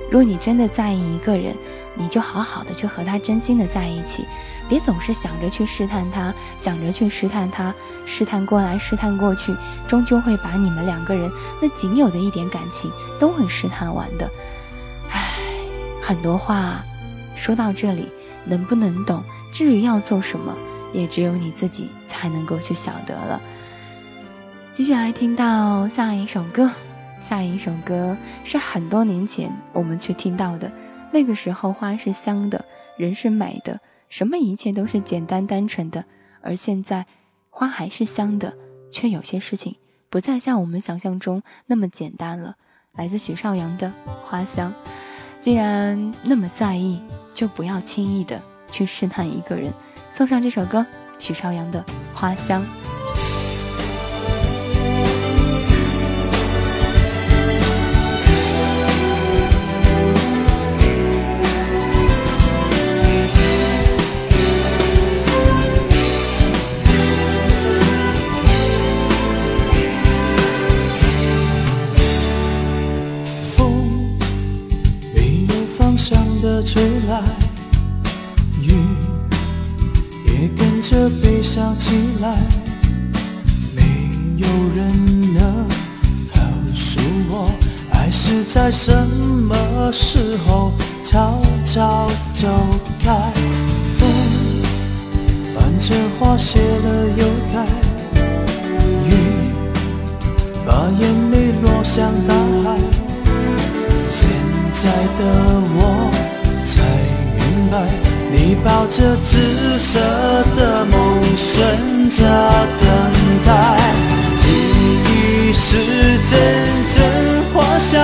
如果你真的在意一个人，你就好好的去和他真心的在一起，别总是想着去试探他，想着去试探他，试探过来试探过去，终究会把你们两个人那仅有的一点感情都会试探完的。唉，很多话说到这里，能不能懂？至于要做什么，也只有你自己才能够去晓得了。继续来听到下一首歌，下一首歌是很多年前我们去听到的。那个时候花是香的，人是美的，什么一切都是简单单纯的。而现在花还是香的，却有些事情不再像我们想象中那么简单了。来自许绍洋的花香，既然那么在意，就不要轻易的去试探一个人。送上这首歌，许绍洋的花香。在什么时候悄悄走开。风伴着花谢了又开，雨把眼泪落向大海。现在的我。才明白，你抱着紫色的梦，顺着等待。记忆是阵阵花香，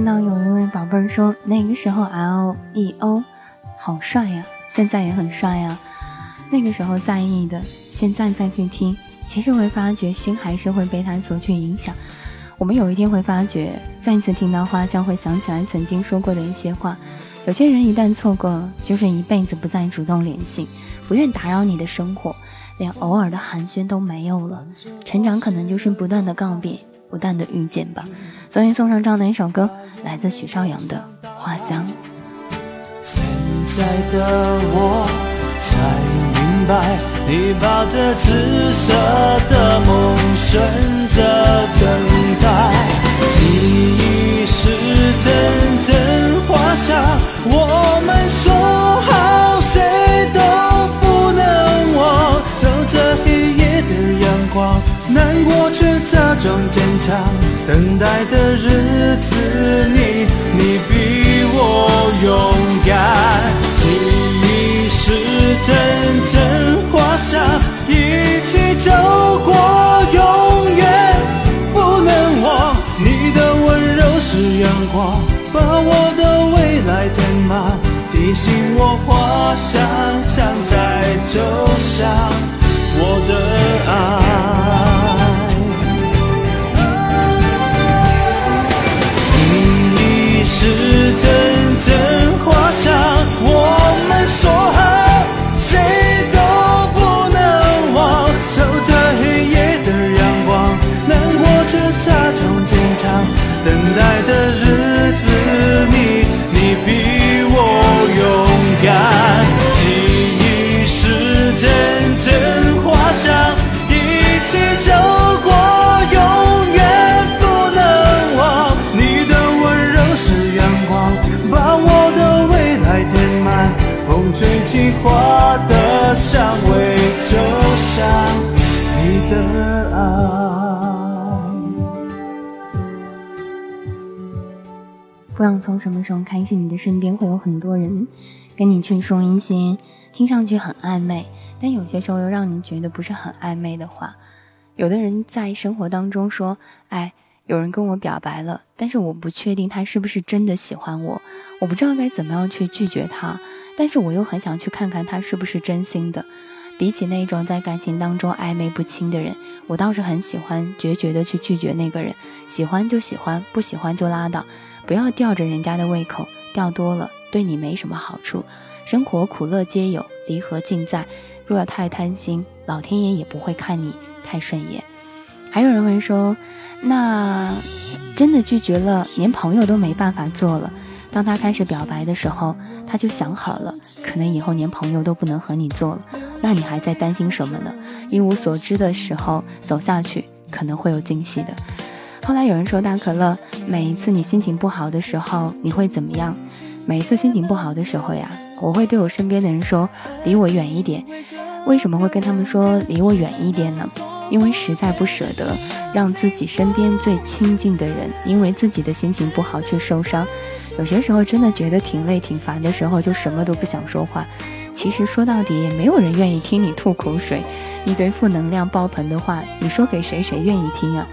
看到有一位宝贝儿说，那个时候 L E O 好帅呀，现在也很帅呀。那个时候在意的。现在再去听，其实会发觉心还是会被他所去影响。我们有一天会发觉，再一次听到花香，会想起来曾经说过的一些话。有些人一旦错过，就是一辈子不再主动联系，不愿打扰你的生活，连偶尔的寒暄都没有了。成长可能就是不断的告别，不断的遇见吧。所以送上这样的一首歌，来自许绍洋的《花香》。现在的我才明白，你抱着紫色的梦，选择等待。记忆是阵阵花香，我们说好谁都不能忘。守着黑夜的阳光，难过却假装坚强。等待的日勇敢。记忆是阵阵花香，一起走过，永远不能忘。你的温柔是阳光，把我的未来填满，提醒我花香常在，就像从什么时候开始，你的身边会有很多人跟你去说一些听上去很暧昧，但有些时候又让你觉得不是很暧昧的话。有的人在生活当中说：“哎，有人跟我表白了，但是我不确定他是不是真的喜欢我，我不知道该怎么样去拒绝他，但是我又很想去看看他是不是真心的。”比起那种在感情当中暧昧不清的人，我倒是很喜欢决绝的去拒绝那个人。喜欢就喜欢，不喜欢就拉倒，不要吊着人家的胃口，吊多了对你没什么好处。生活苦乐皆有，离合尽在。若要太贪心，老天爷也不会看你太顺眼。还有人会说，那真的拒绝了，连朋友都没办法做了。当他开始表白的时候，他就想好了，可能以后连朋友都不能和你做了。那你还在担心什么呢？一无所知的时候走下去，可能会有惊喜的。后来有人说，大可乐，每一次你心情不好的时候，你会怎么样？每一次心情不好的时候呀，我会对我身边的人说，离我远一点。为什么会跟他们说离我远一点呢？因为实在不舍得让自己身边最亲近的人，因为自己的心情不好去受伤。有些时候真的觉得挺累挺烦的时候，就什么都不想说话。其实说到底，也没有人愿意听你吐口水，一堆负能量爆棚的话，你说给谁，谁愿意听啊？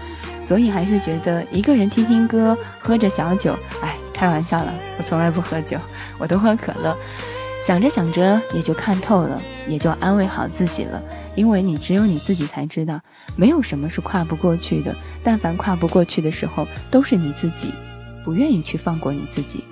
所以还是觉得一个人听听歌，喝着小酒，哎，开玩笑了，我从来不喝酒，我都喝可乐。想着想着也就看透了，也就安慰好自己了。因为你只有你自己才知道，没有什么是跨不过去的。但凡跨不过去的时候，都是你自己不愿意去放过你自己。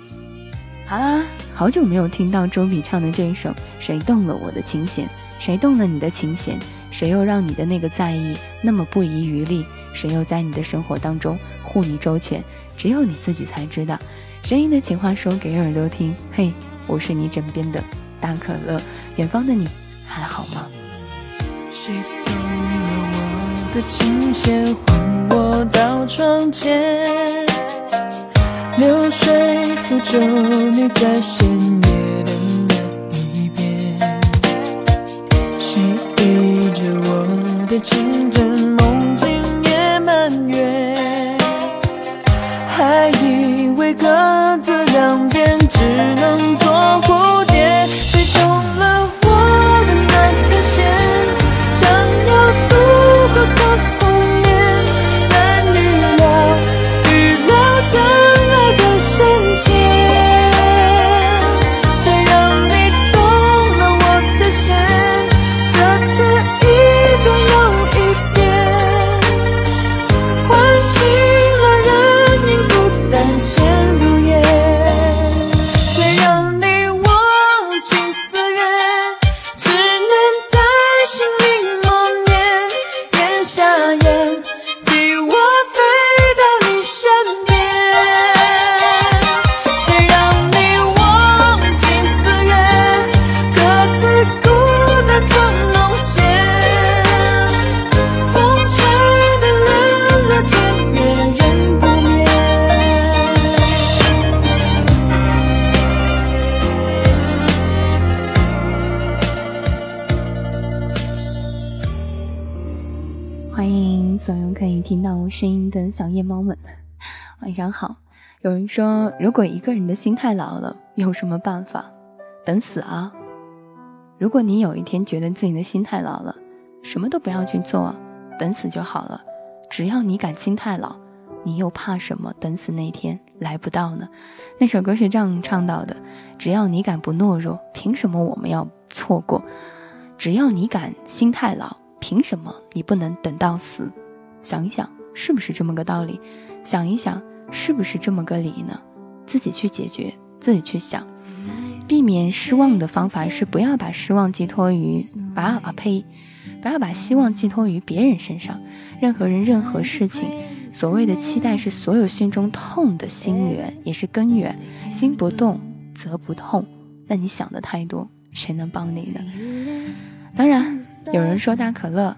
好啦，好久没有听到周笔畅的这一首《谁动了我的琴弦》，谁动了你的琴弦？谁又让你的那个在意那么不遗余力？谁又在你的生活当中护你周全？只有你自己才知道。声音的情话说给耳朵听，嘿，我是你枕边的大可乐，远方的你还好吗？谁动了我的琴弦，唤我到窗前，流水抚皱你在深夜的那一边，谁依着我的情枕，如果一个人的心太老了，有什么办法？等死啊！如果你有一天觉得自己的心太老了，什么都不要去做，等死就好了。只要你敢心太老，你又怕什么？等死那天来不到呢？那首歌是这样唱到的：只要你敢不懦弱，凭什么我们要错过？只要你敢心太老，凭什么你不能等到死？想一想，是不是这么个道理？想一想，是不是这么个理呢？自己去解决，自己去想。避免失望的方法是不要把失望寄托于把啊呸，不要把希望寄托于别人身上。任何人、任何事情，所谓的期待是所有心中痛的心源，也是根源。心不动则不痛。那你想的太多，谁能帮你呢？当然，有人说大可乐，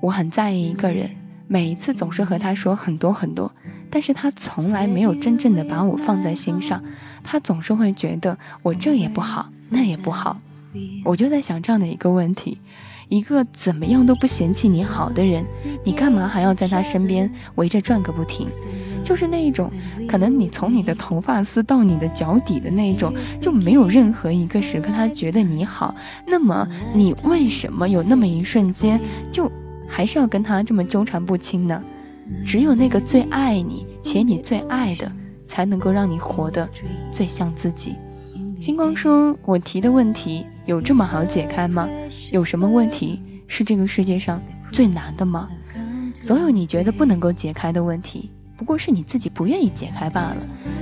我很在意一个人，每一次总是和他说很多很多，但是他从来没有真正的把我放在心上。他总是会觉得我这也不好，那也不好。我就在想这样的一个问题：一个怎么样都不嫌弃你好的人，你干嘛还要在他身边围着转个不停？就是那一种，可能你从你的头发丝到你的脚底的那一种，就没有任何一个时刻他觉得你好。那么你为什么有那么一瞬间，就还是要跟他这么纠缠不清呢？只有那个最爱你且你最爱的。才能够让你活得最像自己。星光说：“我提的问题有这么好解开吗？有什么问题是这个世界上最难的吗？所有你觉得不能够解开的问题，不过是你自己不愿意解开罢了。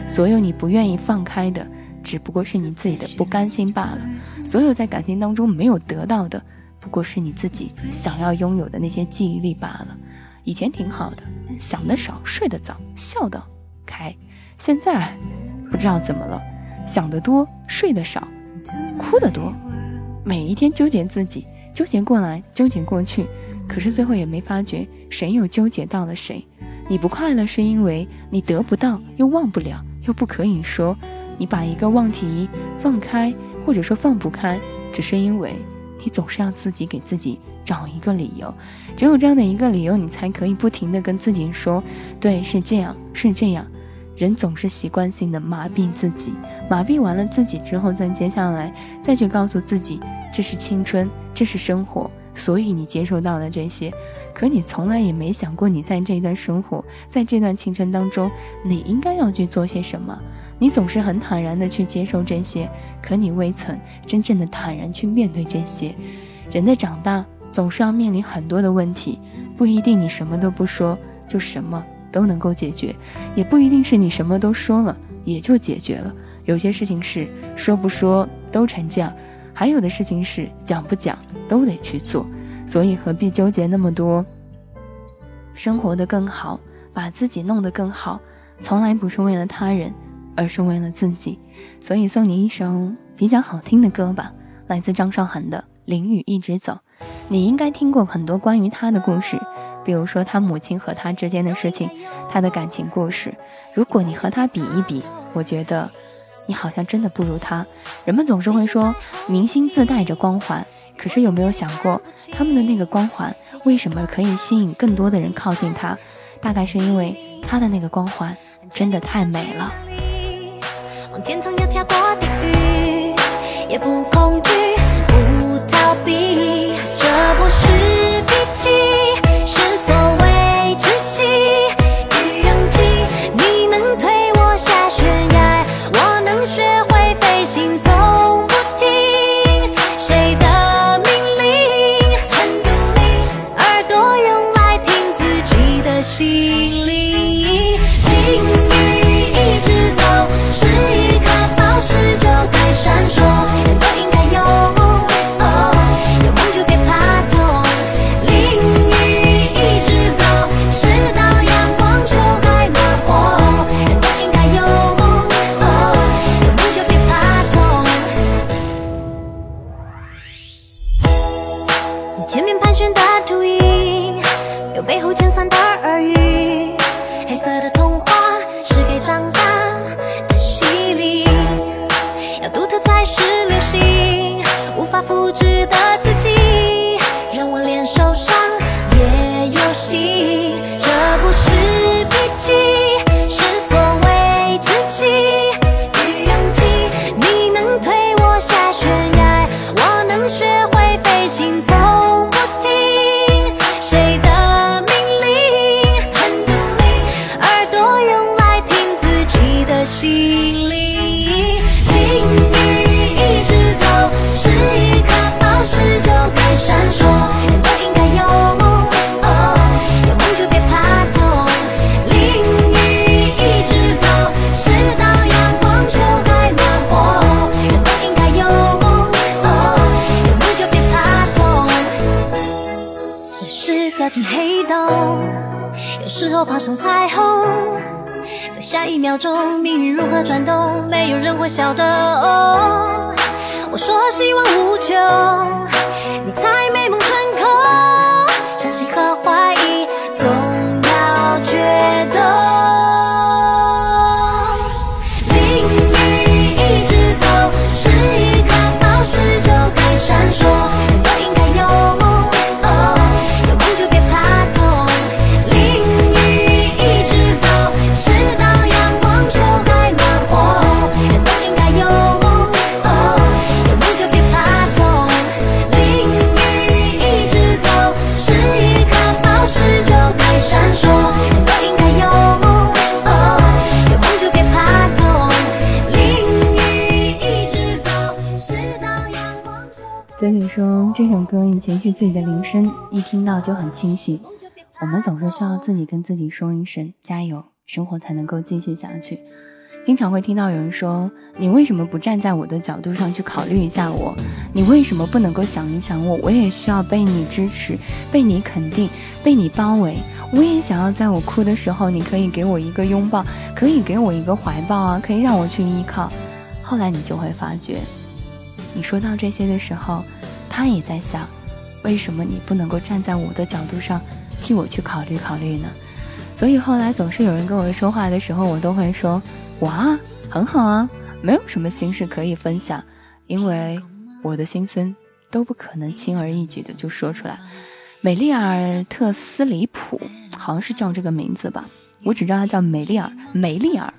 所有你不愿意放开的，只不过是你自己的不甘心罢了。所有在感情当中没有得到的，不过是你自己想要拥有的那些记忆力罢了。以前挺好的，想得少，睡得早，笑得开。”现在不知道怎么了，想得多，睡得少，哭得多，每一天纠结自己，纠结过来，纠结过去，可是最后也没发觉谁又纠结到了谁。你不快乐是因为你得不到，又忘不了，又不可以说。你把一个问题放开，或者说放不开，只是因为你总是要自己给自己找一个理由。只有这样的一个理由，你才可以不停的跟自己说，对，是这样，是这样。人总是习惯性的麻痹自己，麻痹完了自己之后，再接下来再去告诉自己，这是青春，这是生活，所以你接受到了这些，可你从来也没想过，你在这段生活，在这段青春当中，你应该要去做些什么。你总是很坦然的去接受这些，可你未曾真正的坦然去面对这些。人的长大总是要面临很多的问题，不一定你什么都不说就什么。都能够解决，也不一定是你什么都说了也就解决了。有些事情是说不说都成这样，还有的事情是讲不讲都得去做。所以何必纠结那么多？生活的更好，把自己弄得更好，从来不是为了他人，而是为了自己。所以送你一首比较好听的歌吧，来自张韶涵的《淋雨一直走》。你应该听过很多关于他的故事。比如说他母亲和他之间的事情，他的感情故事。如果你和他比一比，我觉得你好像真的不如他。人们总是会说明星自带着光环，可是有没有想过他们的那个光环为什么可以吸引更多的人靠近他？大概是因为他的那个光环真的太美了。往前走要跳过地狱，也不，掉进黑洞，有时候爬上彩虹，在下一秒钟，命运如何转动，没有人会晓得。我说希望无穷，你猜自己的铃声，一听到就很清醒。我们总是需要自己跟自己说一声加油，生活才能够继续下去。经常会听到有人说：“你为什么不站在我的角度上去考虑一下我？你为什么不能够想一想我？我也需要被你支持，被你肯定，被你包围。我也想要在我哭的时候，你可以给我一个拥抱，可以给我一个怀抱啊，可以让我去依靠。”后来你就会发觉。你说到这些的时候，他也在想，为什么你不能够站在我的角度上替我去考虑考虑呢？所以后来总是有人跟我说话的时候，我都会说：哇，很好啊，没有什么心事可以分享，因为我的心声都不可能轻而易举的就说出来。美丽尔特斯里普好像是叫这个名字吧，我只知道他叫美丽尔，美丽尔。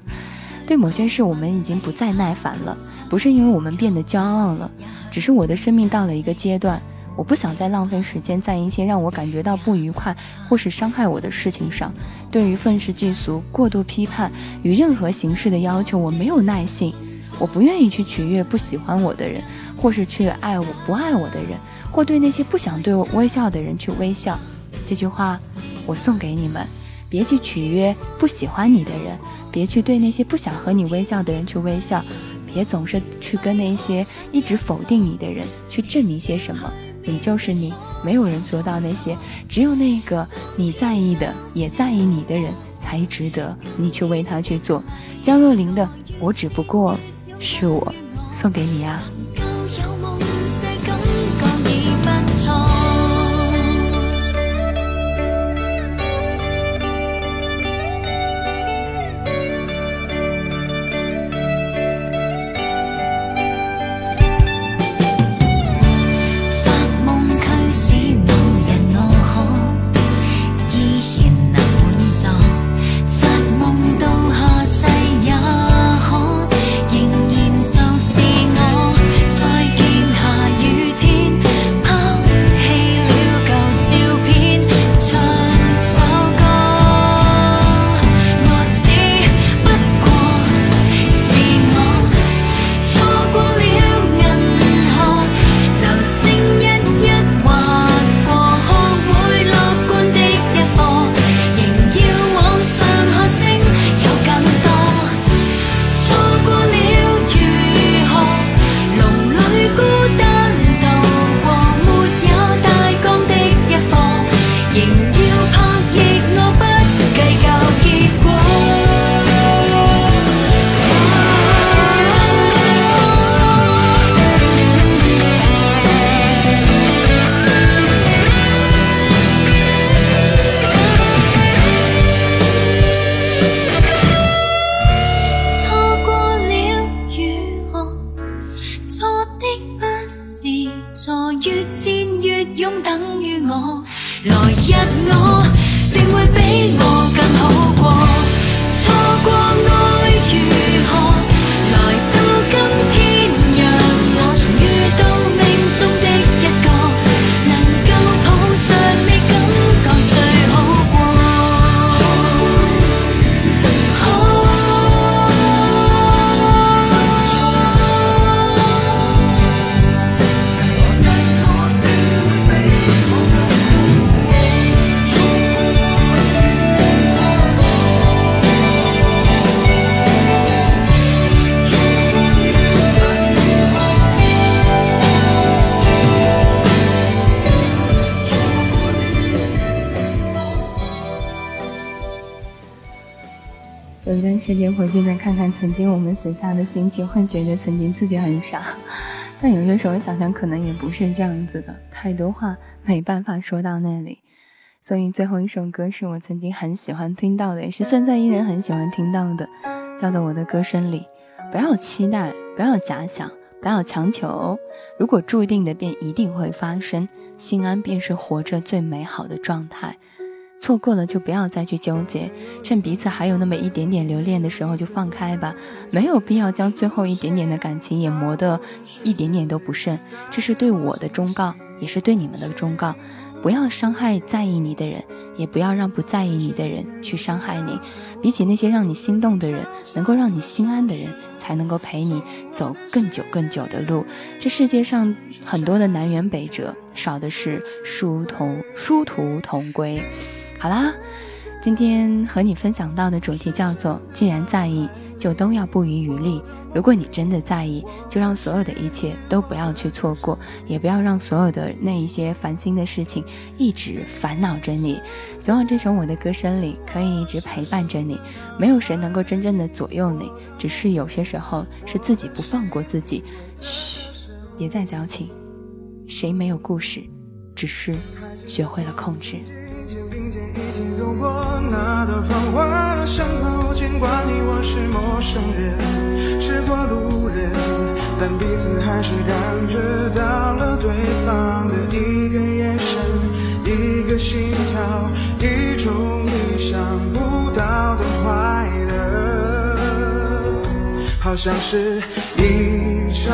对某些事，我们已经不再耐烦了，不是因为我们变得骄傲了，只是我的生命到了一个阶段，我不想再浪费时间在一些让我感觉到不愉快或是伤害我的事情上。对于愤世嫉俗、过度批判与任何形式的要求，我没有耐性。我不愿意去取悦不喜欢我的人，或是去爱我不爱我的人，或对那些不想对我微笑的人去微笑。这句话，我送给你们。别去取悦不喜欢你的人，别去对那些不想和你微笑的人去微笑，别总是去跟那些一直否定你的人去证明些什么。你就是你，没有人做到那些，只有那个你在意的也在意你的人才值得你去为他去做。江若琳的《我只不过是我》，送给你啊。曾经我们写下的心情，会觉得曾经自己很傻。但有些时候想想，可能也不是这样子的，太多话没办法说到那里。所以最后一首歌是我曾经很喜欢听到的，也是现在依然很喜欢听到的，叫做《我的歌声里》。不要期待，不要假想，不要强求。如果注定的，便一定会发生。心安便是活着最美好的状态。错过了就不要再去纠结，趁彼此还有那么一点点留恋的时候就放开吧，没有必要将最后一点点的感情也磨得一点点都不剩。这是对我的忠告，也是对你们的忠告。不要伤害在意你的人，也不要让不在意你的人去伤害你。比起那些让你心动的人，能够让你心安的人，才能够陪你走更久更久的路。这世界上很多的南辕北辙，少的是殊途殊途同归。好啦，今天和你分享到的主题叫做：既然在意，就都要不遗余力。如果你真的在意，就让所有的一切都不要去错过，也不要让所有的那一些烦心的事情一直烦恼着你。希望这首我的歌声里可以一直陪伴着你。没有谁能够真正的左右你，只是有些时候是自己不放过自己。嘘，别再矫情。谁没有故事，只是学会了控制。一起走过那段繁华巷口，尽管你我是陌生人，是过路人，但彼此还是感觉到了对方的一个眼神，一个心跳，一种意想不到的快乐，好像是一场